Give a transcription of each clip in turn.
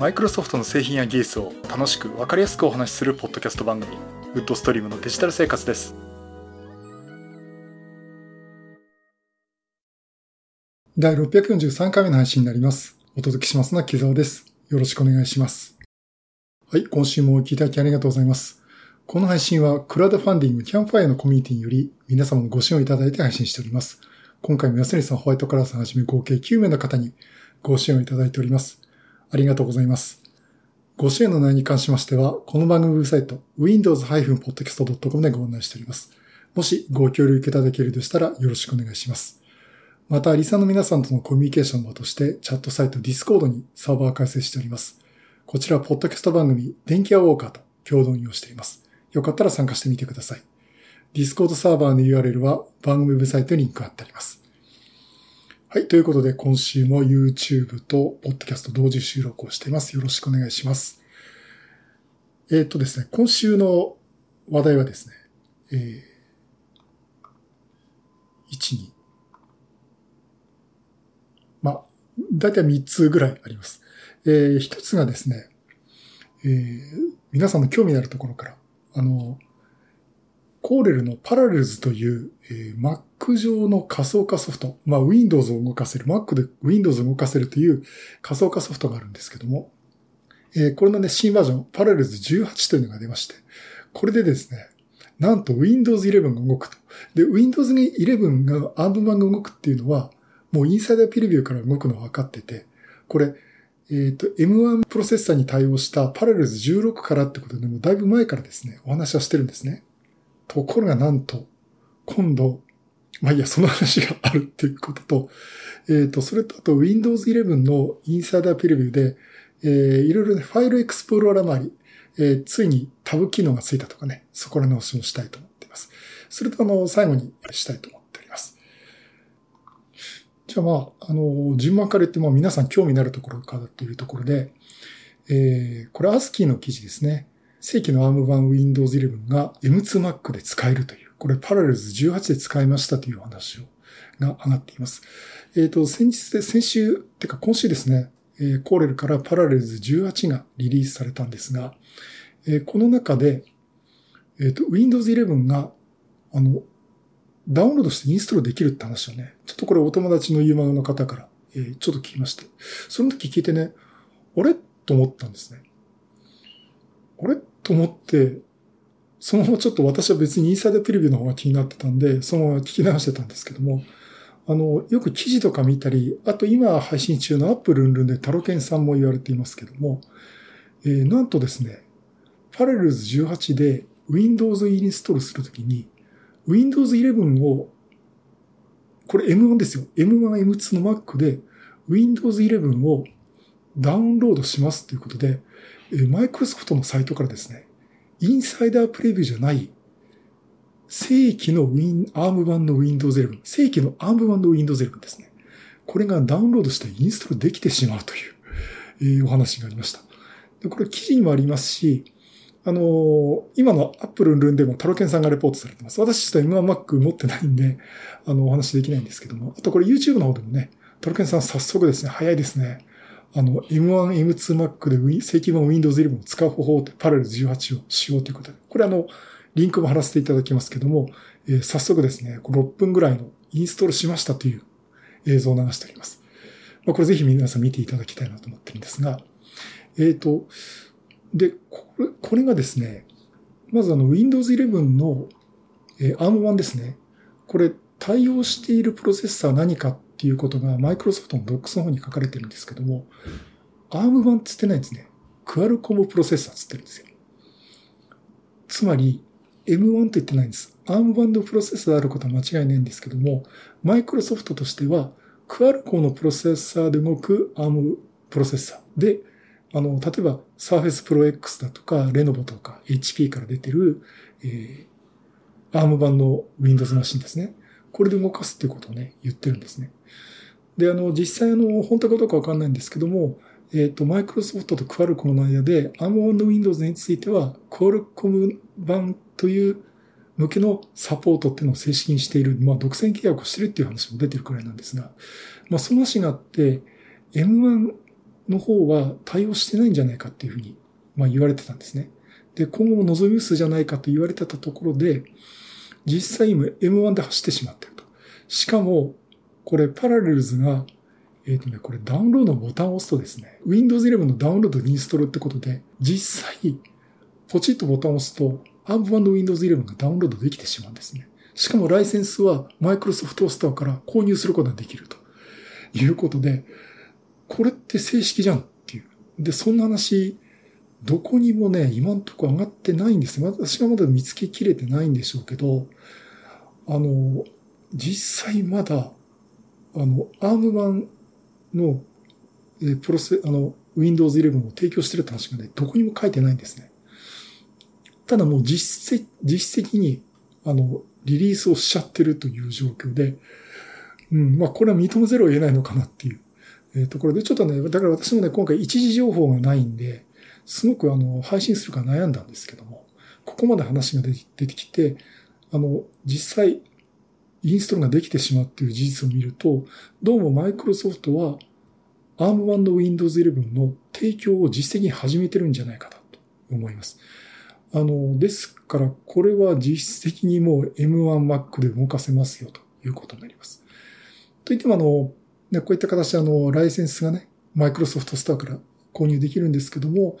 マイクロソフトの製品や技術を楽しく分かりやすくお話しするポッドキャスト番組ウッドストリームのデジタル生活です。第643回目の配信になります。お届けしますのは木澤です。よろしくお願いします。はい今週もお聞きいただきありがとうございます。この配信はクラウドファンディングキャンファイアのコミュニティにより皆様のご支援をいただいて配信しております。今回も安成さん、ホワイトカラーさんはじめ合計9名の方にご支援をいただいております。ありがとうございます。ご支援の内容に関しましては、この番組ウェブサイト、windows-podcast.com でご案内しております。もしご協力いただけるとしたらよろしくお願いします。また、リサの皆さんとのコミュニケーションの場として、チャットサイト Discord にサーバー開設しております。こちら、ポッドキャスト番組、電気屋ウォーカーと共同に用しています。よかったら参加してみてください。Discord サーバーの URL は番組ウェブサイトにリンク貼ってあります。はい。ということで、今週も YouTube と Podcast 同時収録をしています。よろしくお願いします。えー、っとですね、今週の話題はですね、えー、1、2。まあ、だいたい3つぐらいあります。えー、1つがですね、えー、皆さんの興味のあるところから、あの、コーレルのパラレルズという、えー、Mac 上の仮想化ソフト、まあ Windows を動かせる、Mac で Windows を動かせるという仮想化ソフトがあるんですけども、えー、これのね、新バージョン、パラレルズ18というのが出まして、これでですね、なんと Windows 11が動くと。で、Windows 11が ARM 版が動くっていうのは、もうインサイダーピルビューから動くのは分かってて、これ、えっ、ー、と、M1 プロセッサーに対応したパラレルズ16からってことでもだいぶ前からですね、お話はしてるんですね。ところがなんと、今度、まあいいや、その話があるっていうことと、えっ、ー、と、それとあと Windows 11のインサイダープレビューで、えー、いろいろね、ファイルエクスプローラー周り、えー、ついにタブ機能がついたとかね、そこらの話をしたいと思っています。それとあの、最後にしたいと思っております。じゃあまあ、あの、順番から言っても皆さん興味のあるところかというところで、えー、これ ASCII の記事ですね。正規の ARM 版 Windows 11が M2Mac で使えるという、これパラレルズ18で使いましたという話をが上がっています。えっ、ー、と、先日で、先週、てか今週ですね、えー、コーレルからパラレルズ18がリリースされたんですが、えー、この中で、えっ、ー、と、Windows 11が、あの、ダウンロードしてインストールできるって話をね、ちょっとこれお友達のユーマの方から、えー、ちょっと聞きまして、その時聞いてね、あれ？と思ったんですね。あれ？と思って、そのままちょっと私は別にインサイドプレビューの方が気になってたんで、そのまま聞き流してたんですけども、あの、よく記事とか見たり、あと今配信中のアップルンルンでタロケンさんも言われていますけども、えー、なんとですね、パレルズ18で Windows インストールするときに、Windows 11を、これ M1 ですよ。M1、M2 の Mac で Windows 11をダウンロードしますということで、マイクロソフトのサイトからですね、インサイダープレビューじゃない、正規の Win、ARM 版の Windows 11、正規の ARM 版の Windows 11ですね。これがダウンロードしてインストールできてしまうという、えー、お話がありました。でこれ記事にもありますし、あのー、今の Apple ルンでもタロケンさんがレポートされてます。私ちょっと M1Mac 持ってないんで、あの、お話できないんですけども。あとこれ YouTube の方でもね、タロケンさん早速ですね、早いですね。あの、M1、M2Mac で正規版 Windows 11を使う方法でパラレル18をしようということで、これあの、リンクも貼らせていただきますけども、えー、早速ですね、6分ぐらいのインストールしましたという映像を流しております。まあ、これぜひ皆さん見ていただきたいなと思ってるんですが、えっ、ー、と、で、これ、これがですね、まずあの Windows 11の、えー、ARM 版ですね。これ対応しているプロセッサー何かっっていうことがマイクロソフトの Docs の方に書かれてるんですけども、ARM 版つってないんですね。クアルコムプロセッサーつってるんですよ。つまり、M1 って言ってないんです。ARM 版のプロセッサーであることは間違いないんですけども、マイクロソフトとしては、クアルコムのプロセッサーで動く ARM プロセッサーで、あの、例えば Surface Pro X だとか、レノボとか HP から出てる、えー、ARM 版の Windows マシンですね。これで動かすっていうことをね、言ってるんですね。で、あの、実際あの、本当かどうかわかんないんですけども、えっ、ー、と、マイクロソフトとクアルコムの間で、アームオンの Windows については、クアルコム版という向けのサポートっていうのを正式にしている、まあ、独占契約をしてるっていう話も出てるくらいなんですが、まあ、その話があって、M1 の方は対応してないんじゃないかっていうふうに、まあ、言われてたんですね。で、今後も望み薄じゃないかと言われてたところで、実際今 M1 で走ってしまってると。しかも、これパラレルズが、えっ、ー、とね、これダウンロードのボタンを押すとですね、Windows 11のダウンロードインストールってことで、実際、ポチッとボタンを押すと、ARM 版の Windows 11がダウンロードできてしまうんですね。しかもライセンスは Microsoft Store から購入することができるということで、これって正式じゃんっていう。で、そんな話、どこにもね、今んとこ上がってないんです。私がまだ見つけきれてないんでしょうけど、あの、実際まだ、あの、ARM 版の、えプロセ、あの、Windows 11を提供してるって話がね、どこにも書いてないんですね。ただもう実績、実績に、あの、リリースをしちゃってるという状況で、うん、まあこれは認めざるを得ないのかなっていう、え、ところで、ちょっとね、だから私もね、今回一時情報がないんで、すごくあの、配信するか悩んだんですけども、ここまで話が出てきて、あの、実際、インストールができてしまうっていう事実を見ると、どうもマイクロソフトは ARM Windows 11の提供を実績に始めてるんじゃないかなと思います。あの、ですから、これは実質的にもう M1Mac で動かせますよということになります。といってもあの、こういった形であの、ライセンスがね、マイクロソフトスターから購入できるんですけども、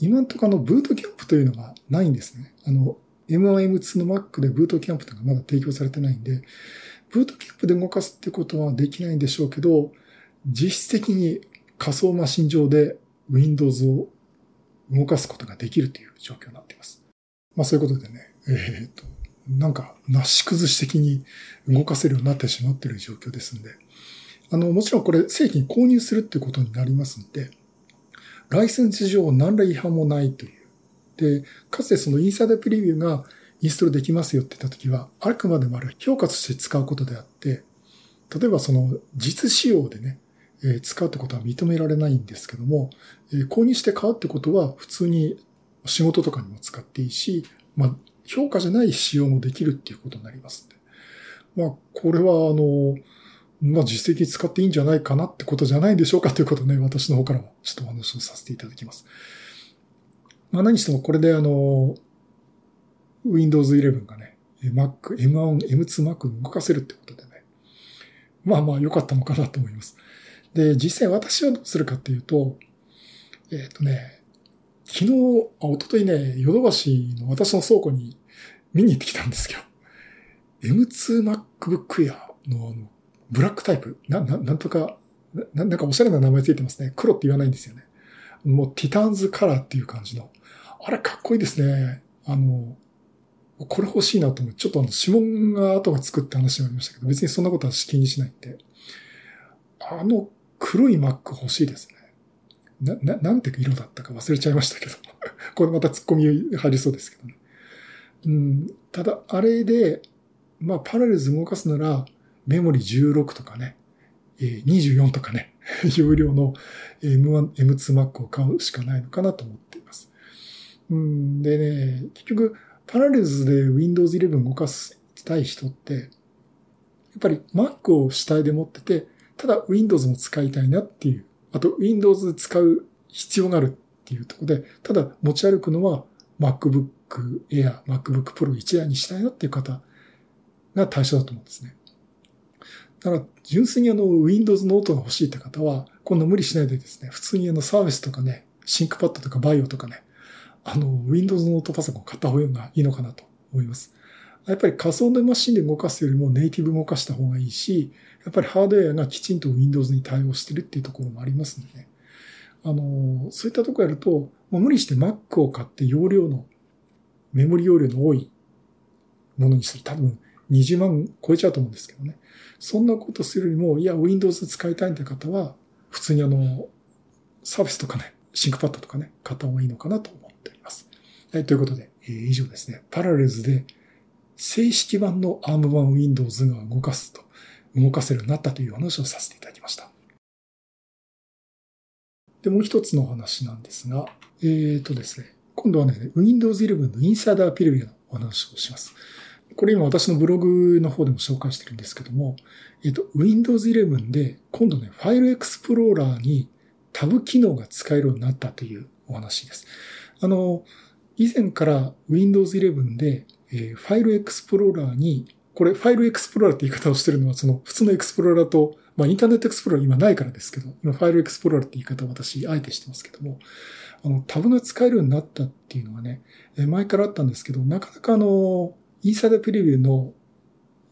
今んとこあの、ブートキャンプというのがないんですね。あの、M1、M2 の Mac でブートキャンプというのがまだ提供されてないんで、ブートキャンプで動かすってことはできないんでしょうけど、実質的に仮想マシン上で Windows を動かすことができるという状況になっています。まあそういうことでね、えっ、と、なんか、なし崩し的に動かせるようになってしまっている状況ですんで、あの、もちろんこれ正規に購入するっていうことになりますんで、ライセンス上何ら違反もないという。で、かつてそのインサイダープレビューがインストールできますよって言ったときは、あくまでもあれ評価として使うことであって、例えばその実使用でね、え使うってことは認められないんですけども、え購入して買うってことは普通に仕事とかにも使っていいし、まあ、評価じゃない使用もできるっていうことになりますまあ、これはあの、まあ実績使っていいんじゃないかなってことじゃないでしょうかということね、私の方からもちょっとお話をさせていただきます。まあ何してもこれであの、Windows 11がね、Mac、M1、M2 Mac 動かせるってことでね。まあまあ良かったのかなと思います。で、実際私はどうするかっていうと、えっ、ー、とね、昨日、あ、おとといね、ヨドバシの私の倉庫に見に行ってきたんですけど、M2MacBook Air のあの、ブラックタイプ、な、な、なんとか、な、なんかおしゃれな名前ついてますね。黒って言わないんですよね。もうティターンズカラーっていう感じの。あれかっこいいですね。あの、これ欲しいなと思って、ちょっとあの、指紋が後がつくって話がありましたけど、別にそんなことは気にしないんで。あの黒い Mac 欲しいですね。な、な、なんて色だったか忘れちゃいましたけど。これまた突っ込み入りそうですけどね。うん、ただ、あれで、まあ、パラレルズ動かすなら、メモリ16とかね、24とかね、容量の M1、M2Mac を買うしかないのかなと思っています。うん、でね、結局、パラレルズで Windows 11動かしたい人って、やっぱり Mac を主体で持ってて、ただ Windows も使いたいなっていうあと Windows で使う必要があるっていうところで、ただ持ち歩くのは MacBook Air、MacBook Pro 1台にしたいなっていう方が対象だと思うんですね。だから、純粋にあの Windows ノートが欲しいって方は、こんな無理しないでですね、普通にあの Surface とかね、 ThinkPad とか VAIO とかね、あの Windows ノートパソコン買った方がいいのかなと思います。やっぱり仮想のマシンで動かすよりもネイティブ動かした方がいいし、やっぱりハードウェアがきちんと Windows に対応してるっていうところもありますのでね。あの、そういったとこやると、まあ、無理して Mac を買って容量の、メモリ容量の多いものにする。多分20万超えちゃうと思うんですけどね。そんなことするよりも、いや、Windows 使いたいって方は、普通にあの、サービスとかね、シンクパッドとかね、買った方がいいのかなと思っております。はい、ということで、えー、以上ですね。パラレルズで正式版の ARM 版 Windows が動かすと動かせるようになったという話をさせていただきました。で、もう一つの話なんですが、えっ、ー、とですね、今度はね、Windows 11のインサイダーピルビアのお話をします。これ今私のブログの方でも紹介してるんですけども、えっ、と、Windows 11で今度ね、ファイルエクスプローラーにタブ機能が使えるようになったというお話です。あの、以前から Windows 11で、えー、ファイルエクスプローラーに、これファイルエクスプローラーって言い方をしてるのは、その普通のエクスプローラーと、まあインターネットエクスプローラー今ないからですけど、今ファイルエクスプローラーって言い方を私、あえてしてますけども、あの、タブが使えるようになったっていうのがね、前からあったんですけど、なかなかあの、インサイダープレビューの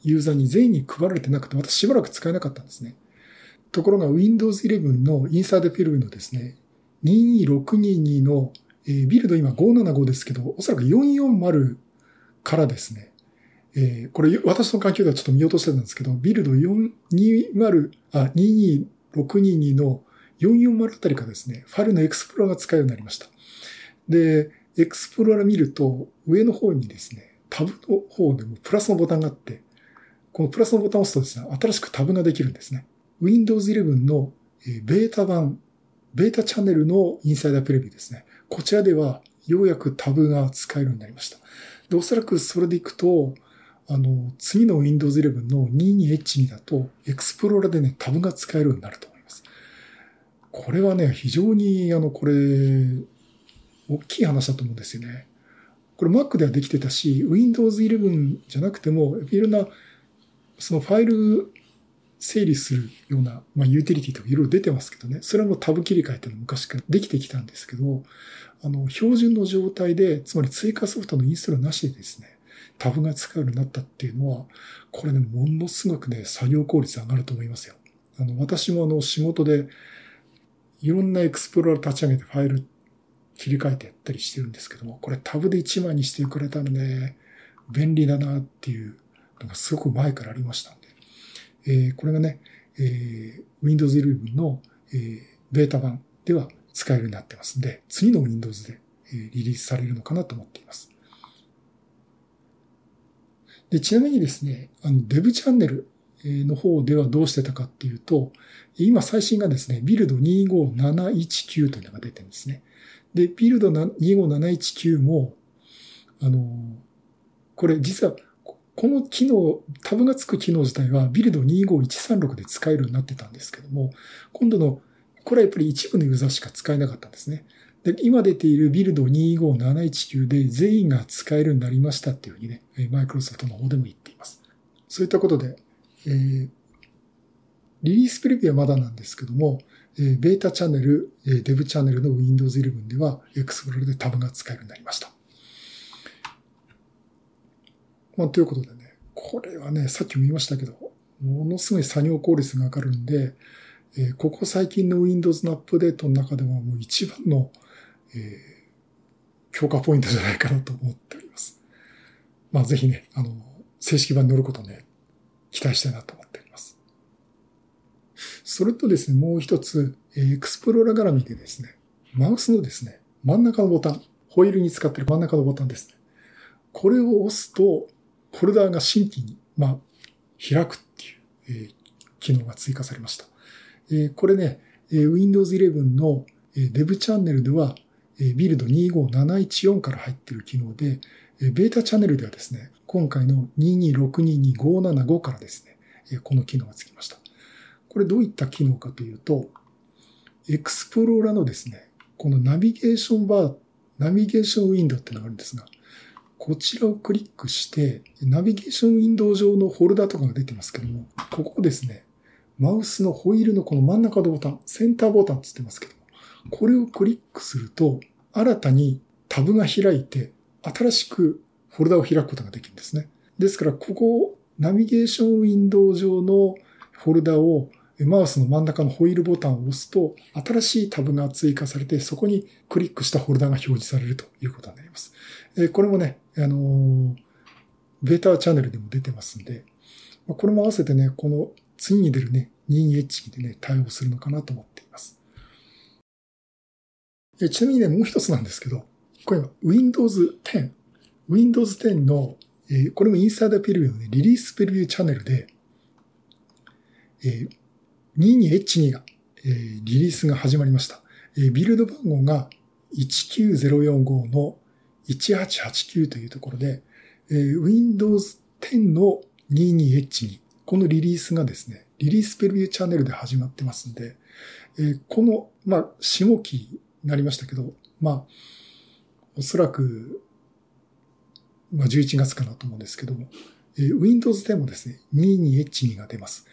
ユーザーに全員に配られてなくて、またしばらく使えなかったんですね。ところが Windows 11のインサイダープレビューのですね、22622の、えー、ビルド今575ですけど、おそらく440からですね、えー、これ私の環境ではちょっと見落としてたんですけど、ビルド420、あ、22622の440あたりからですね、ファイルのエクスプローラーが使えるようになりました。で、エクスプローラー見ると、上の方にですね、タブの方でもプラスのボタンがあって、このプラスのボタンを押すとですね、新しくタブができるんですね。Windows 11のベータ版、ベータチャンネルのインサイダープレビューですね。こちらではようやくタブが使えるようになりました。で、おそらくそれでいくと、あの、次の Windows 11の 22H2 だと、エクスプローラーでね、タブが使えるようになると思います。これはね、非常に、あの、これ、大きい話だと思うんですよね。これ Mac ではできてたし、Windows 11じゃなくても、いろんな、そのファイル整理するような、まあ、ユーティリティとかいろいろ出てますけどね、それはもうタブ切り替えっていうの昔からできてきたんですけど、あの、標準の状態で、つまり追加ソフトのインストールなしでですね、タブが使うようになったっていうのは、これね、ものすごくね、作業効率上がると思いますよ。あの、私もあの、仕事で、いろんなエクスプローラー立ち上げてファイル切り替えてやったりしてるんですけども、これタブで1枚にしてくれたので、便利だなっていうのがすごく前からありましたんで。えー、これがね、えー、Windows 11の、えー、ベータ版では使えるようになってますんで、次の Windows で、えー、リリースされるのかなと思っています。で、ちなみにですね、あの、デブチャンネルの方ではどうしてたかっていうと、今最新がですね、ビルド25719というのが出てるんですね。で、ビルド25719も、あの、これ実は、この機能、タブがつく機能自体はビルド25136で使えるようになってたんですけども、今度の、これはやっぱり一部のユーザーしか使えなかったんですね。で、今出ているビルド25719で全員が使えるようになりましたっていうふうにね、マイクロソフトの方でも言っています。そういったことで、えー、リリースプレビューはまだなんですけども、ベータチャンネル、デブチャンネルの Windows 11では Explorer でタブが使えるようになりました。まあ、ということでね、これはね、さっきも言いましたけど、ものすごい作業効率が上がるんで、えここ最近の Windows のアップデートの中ではもう一番の、えー、強化ポイントじゃないかなと思っております。まあぜひね、あの、正式版に乗ることね、期待したいなと。それとですね、もう一つ、エクスプローラ絡みでですね、マウスのですね、真ん中のボタン、ホイールに使ってる真ん中のボタンですね。これを押すと、フォルダーが新規に、まあ、開くっていう、えー、機能が追加されました。えー、これね、えー、Windows 11の、えー、Dev チャンネルでは、えー、ビルド25714から入っている機能で、えー、ベータチャンネルではですね、今回の2262575からですね、えー、この機能がつきました。これどういった機能かというと、エクスプローラのですね、このナビゲーションバー、ナビゲーションウィンドウってのがあるんですが、こちらをクリックして、ナビゲーションウィンドウ上のフォルダとかが出てますけども、ここですね、マウスのホイールのこの真ん中のボタン、センターボタンって言ってますけども、これをクリックすると、新たにタブが開いて、新しくフォルダを開くことができるんですね。ですから、ここを、ナビゲーションウィンドウ上のフォルダをマウスの真ん中のホイールボタンを押すと、新しいタブが追加されて、そこにクリックしたフォルダが表示されるということになります。これもね、あのベータチャンネルでも出てますんで、これも合わせてね、この次に出るね、22H でね、対応するのかなと思っています。ちなみにね、もう一つなんですけど、これは Windows 10。Windows 10の、これもインサイダーペルビューの、ね、リリースペルビューチャンネルで、え 22H2 が、えー、リリースが始まりました。えー、ビルド番号が19045の1889というところで、えー、Windows 10の 22H に、このリリースがですね、リリースプレビューチャンネルで始まってますんで、えー、このまあ、下期になりましたけど、まあ、おそらく、まあ、11月かなと思うんですけども、えー、Windows 10もですね、22H2 が出ます。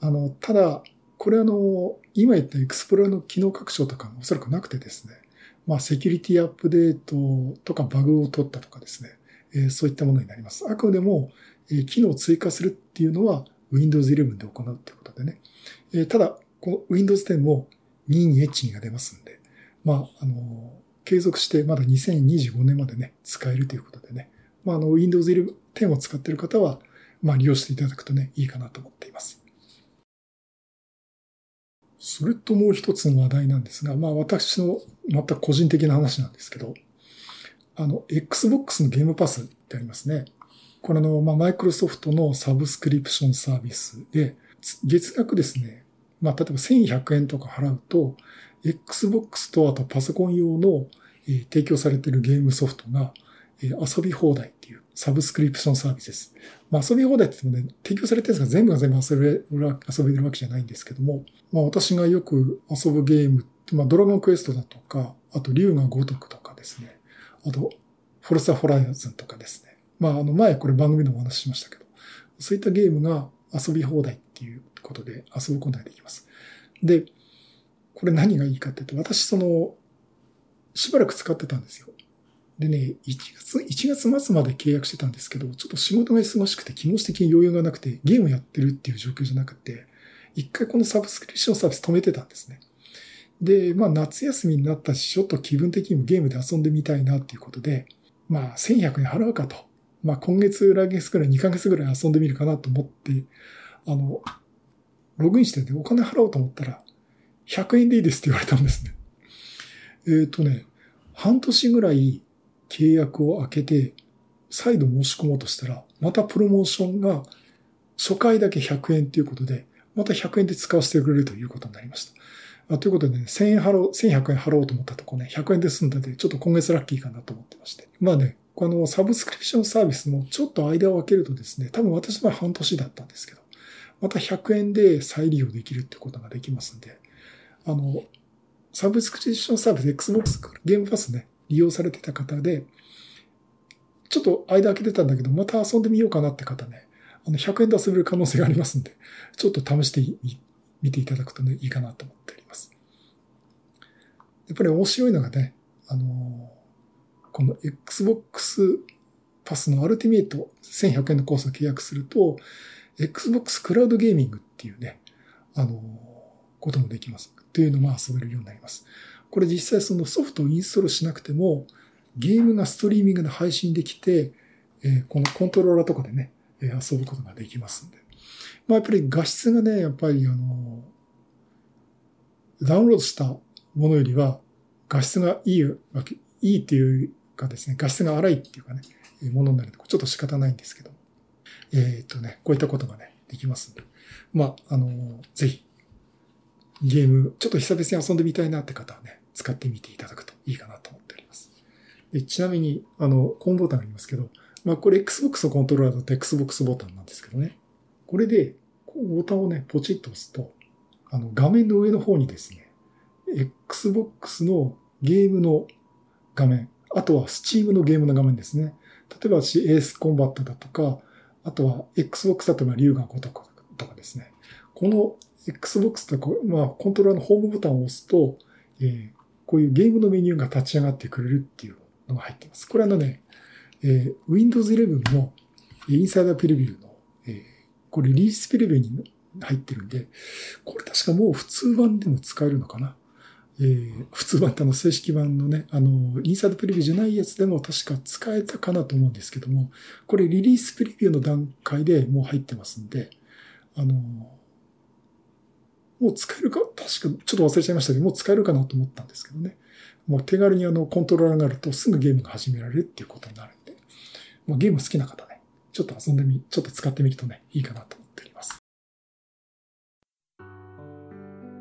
あの、ただ、これあの、今言ったエクスプロの機能拡張とかもおそらくなくてですね、まあ、セキュリティアップデートとかバグを取ったとかですね、えー、そういったものになります。あくまでも、えー、機能を追加するっていうのは Windows 11で行うってことでね。えー、ただ、この Windows 10も 22H2 が出ますんで、まあ、あの、継続してまだ2025年までね、使えるということでね。まあ、あの、Windows 10を使っている方は、まあ、利用していただくとね、いいかなと思っています。それともう一つの話題なんですが、まあ、私の全く個人的な話なんですけど、あの、Xbox のゲームパスってありますね。これの、まあ、マイクロソフトのサブスクリプションサービスで、月額ですね、まあ、例えば1100円とか払うと、Xbox とあとパソコン用の、えー、提供されているゲームソフトが、えー、遊び放題っていうサブスクリプションサービスです。まあ、遊び放題って言ってもね、提供されてるんですが全部が全部遊べる遊べるわけじゃないんですけども、まあ、私がよく遊ぶゲームまあ、ドラゴンクエストだとか、あと竜が如くとかですね、あと、フォルサ・ホライズンとかですね。まあ、あの、前これ番組でもお話ししましたけど、そういったゲームが遊び放題っていうことで遊ぶことができます。で、これ何がいいかっていうと、私その、しばらく使ってたんですよ。でね、1月、1月末まで契約してたんですけど、ちょっと仕事が忙しくて気持ち的に余裕がなくて、ゲームやってるっていう状況じゃなくて、一回このサブスクリプションサービス止めてたんですね。で、まあ夏休みになったし、ちょっと気分的にもゲームで遊んでみたいなっていうことで、まあ1100円払うかと。まあ今月、来月くらい、2ヶ月ぐらい遊んでみるかなと思って、あの、ログインしててお金払おうと思ったら、100円でいいですって言われたんですね。えっ、ー、とね、半年ぐらい契約を開けて、再度申し込もうとしたら、またプロモーションが初回だけ100円ということで、また100円で使わせてくれるということになりました。あということでね、1000円払おう、1100円払おうと思ったとこね、100円で済んだんで、ちょっと今月ラッキーかなと思ってまして。まあね、このサブスクリプションサービスもちょっと間を空けるとですね、多分私の場合半年だったんですけど、また100円で再利用できるってことができますんで、あの、サブスクリプションサービス、Xbox ゲームパスね、利用されてた方で、ちょっと間空けてたんだけど、また遊んでみようかなって方ね、あの、100円で遊べる可能性がありますんで、ちょっと試してみていただくとね、いいかなと思っております。やっぱり面白いのがね、あの、この Xbox パスのアルティメイト1100円のコースを契約すると、Xbox クラウドゲーミングっていうね、あの、こともできます。っていうのも遊べるようになります。これ実際そのソフトをインストールしなくても、ゲームがストリーミングで配信できて、えー、このコントローラーとかでね、え遊ぶことができますんで。まあやっぱり画質がね、やっぱりあの、ダウンロードしたものよりは画質がいいわけ、いいっていうかですね、画質が荒いっていうかね、ものになるとちょっと仕方ないんですけど。えっ、とね、こういったことがね、できますんで。まあ、あの、ぜひ、ゲーム、ちょっと久々に遊んでみたいなって方はね、使ってみていただくといいかなと思っております。でちなみに、あの、コンボタンありますけど、まあ、これ Xbox のコントローラーだと Xbox ボタンなんですけどね。これで、ボタンをね、ポチッと押すと、あの、画面の上の方にですね、Xbox のゲームの画面、あとは Steam のゲームの画面ですね。例えば私、エースコンバットだとか、あとは Xbox だとか、竜が如くとかですね。この Xbox とか、まあ、コントローラーのホームボタンを押すと、えー、こういうゲームのメニューが立ち上がってくれるっていうのが入ってます。これあのね、えー、Windows 11のインサイダープレビューの、えー、これリリースプレビューに入ってるんで、これ確かもう普通版でも使えるのかな。えー、普通版ってあの正式版のね、あの、インサイドプレビューじゃないやつでも確か使えたかなと思うんですけども、これリリースプレビューの段階でもう入ってますんで、あの、もう使えるか、確かちょっと忘れちゃいましたけど、もう使えるかなと思ったんですけどね。もう手軽にあの、コントローラーになるとすぐゲームが始められるっていうことになるんで、もうゲーム好きな方ね、ちょっと遊んでみ、ちょっと使ってみるとね、いいかなと思っております。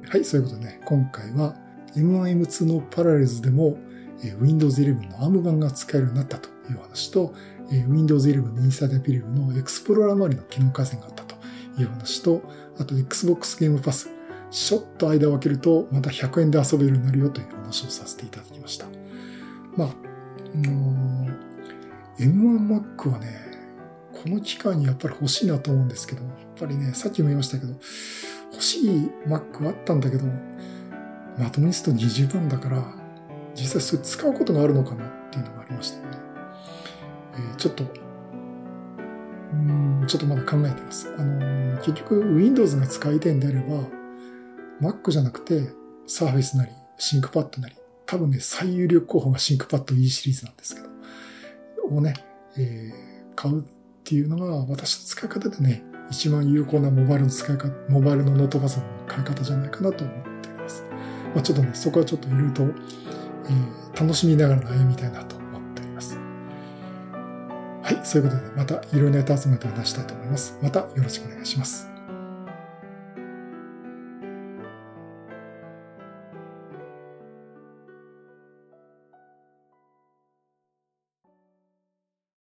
はい、そういうことでね、今回は M1M2 のパラレルズでもえ Windows 11の ARM 版が使えるようになったという話と、え Windows 11のインサイダーピルムのエクスプローラー周りの機能改善があったという話と、あと Xbox ゲームパスちょっと間を空けるとまた100円で遊べるようになるよという話をさせていただきました。まあ、M1Mac はね、この機会にやっぱり欲しいなと思うんですけど、やっぱりね、さっきも言いましたけど、欲しい Mac あったんだけど、まとめにすると20万だから、実際それ使うことがあるのかなっていうのがありましたね。えー、ちょっと、うん、ちょっとまだ考えてます。あのー、結局 Windows が使いたいんであれば、Mac じゃなくて Surface なり、ThinkPad なり、多分ね、最有力候補が ThinkPad E シリーズなんですけど、をね、えー、買うっていうのが私の使い方でね、一番有効なモバイルの使い方、モバイルのノートパソコンの買い方じゃないかなと思っております。まあ、ちょっとね、そこはちょっといろいろと、えー、楽しみながら悩みたいなと思っております。はい、そういうことでまたいろいろなネタ集めて出したいと思います。またよろしくお願いします。